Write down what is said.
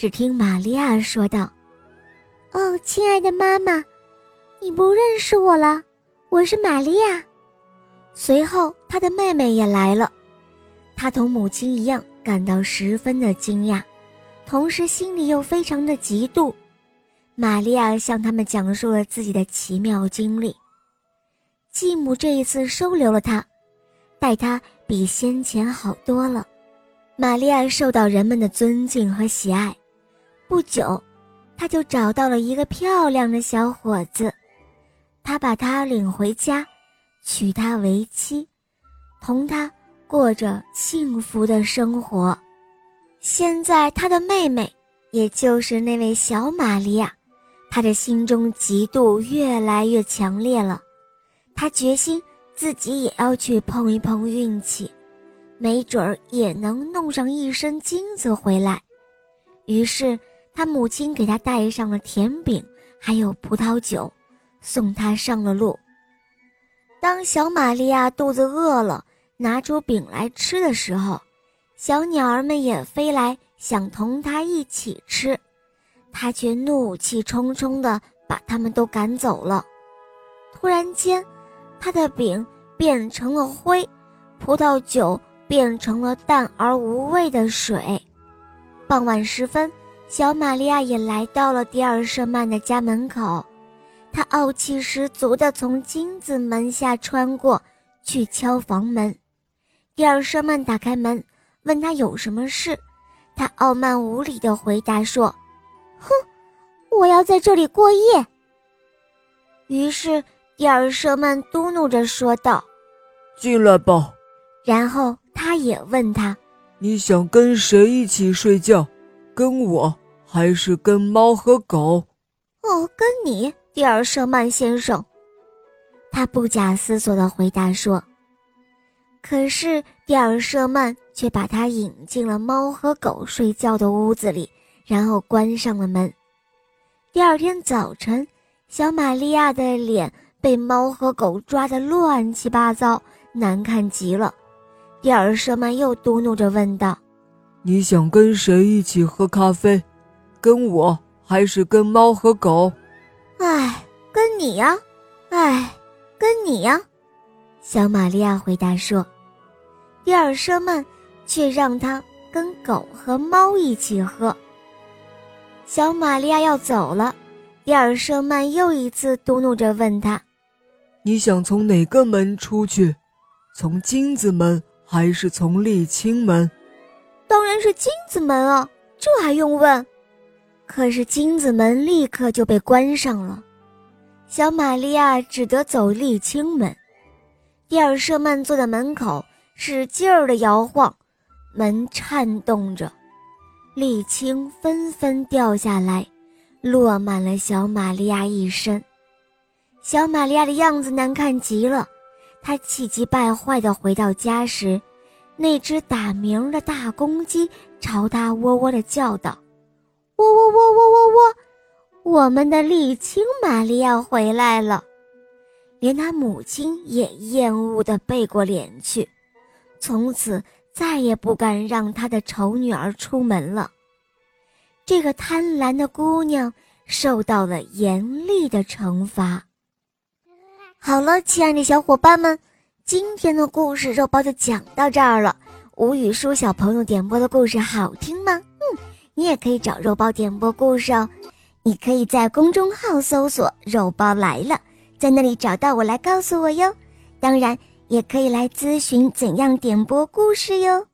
只听玛利亚说道：“哦，亲爱的妈妈，你不认识我了，我是玛利亚。”随后，她的妹妹也来了，她同母亲一样感到十分的惊讶，同时心里又非常的嫉妒。玛利亚向他们讲述了自己的奇妙经历。继母这一次收留了她，待她比先前好多了。玛利亚受到人们的尊敬和喜爱。不久，他就找到了一个漂亮的小伙子，他把他领回家，娶她为妻，同他过着幸福的生活。现在，他的妹妹，也就是那位小玛利亚，她的心中嫉妒越来越强烈了。他决心自己也要去碰一碰运气，没准儿也能弄上一身金子回来。于是，他母亲给他带上了甜饼，还有葡萄酒，送他上了路。当小玛利亚肚子饿了，拿出饼来吃的时候，小鸟儿们也飞来，想同他一起吃，他却怒气冲冲地把他们都赶走了。突然间，他的饼变成了灰，葡萄酒变成了淡而无味的水。傍晚时分，小玛利亚也来到了迪尔舍曼的家门口，她傲气十足地从金子门下穿过去敲房门。迪尔舍曼打开门，问他有什么事，他傲慢无礼地回答说：“哼，我要在这里过夜。”于是。蒂尔舍曼嘟哝着说道：“进来吧。”然后他也问他：“你想跟谁一起睡觉？跟我，还是跟猫和狗？”“哦，跟你，蒂尔舍曼先生。”他不假思索地回答说。可是蒂尔舍曼却把他引进了猫和狗睡觉的屋子里，然后关上了门。第二天早晨，小玛利亚的脸。被猫和狗抓得乱七八糟，难看极了。蒂尔舍曼又嘟哝着问道：“你想跟谁一起喝咖啡？跟我，还是跟猫和狗？”“哎，跟你呀！哎，跟你呀！”小玛利亚回答说。蒂尔舍曼却让他跟狗和猫一起喝。小玛利亚要走了，蒂尔舍曼又一次嘟哝着问他。你想从哪个门出去？从金子门还是从沥青门？当然是金子门啊，这还用问？可是金子门立刻就被关上了，小玛利亚只得走沥青门。蒂尔舍曼坐在门口，使劲儿的摇晃，门颤动着，沥青纷纷掉下来，落满了小玛利亚一身。小玛利亚的样子难看极了，她气急败坏地回到家时，那只打鸣的大公鸡朝他喔喔地叫道：“喔喔喔喔喔喔，我们的沥青玛利亚回来了。”连他母亲也厌恶地背过脸去，从此再也不敢让他的丑女儿出门了。这个贪婪的姑娘受到了严厉的惩罚。好了，亲爱的小伙伴们，今天的故事肉包就讲到这儿了。吴语舒小朋友点播的故事好听吗？嗯，你也可以找肉包点播故事哦。你可以在公众号搜索“肉包来了”，在那里找到我来告诉我哟。当然，也可以来咨询怎样点播故事哟。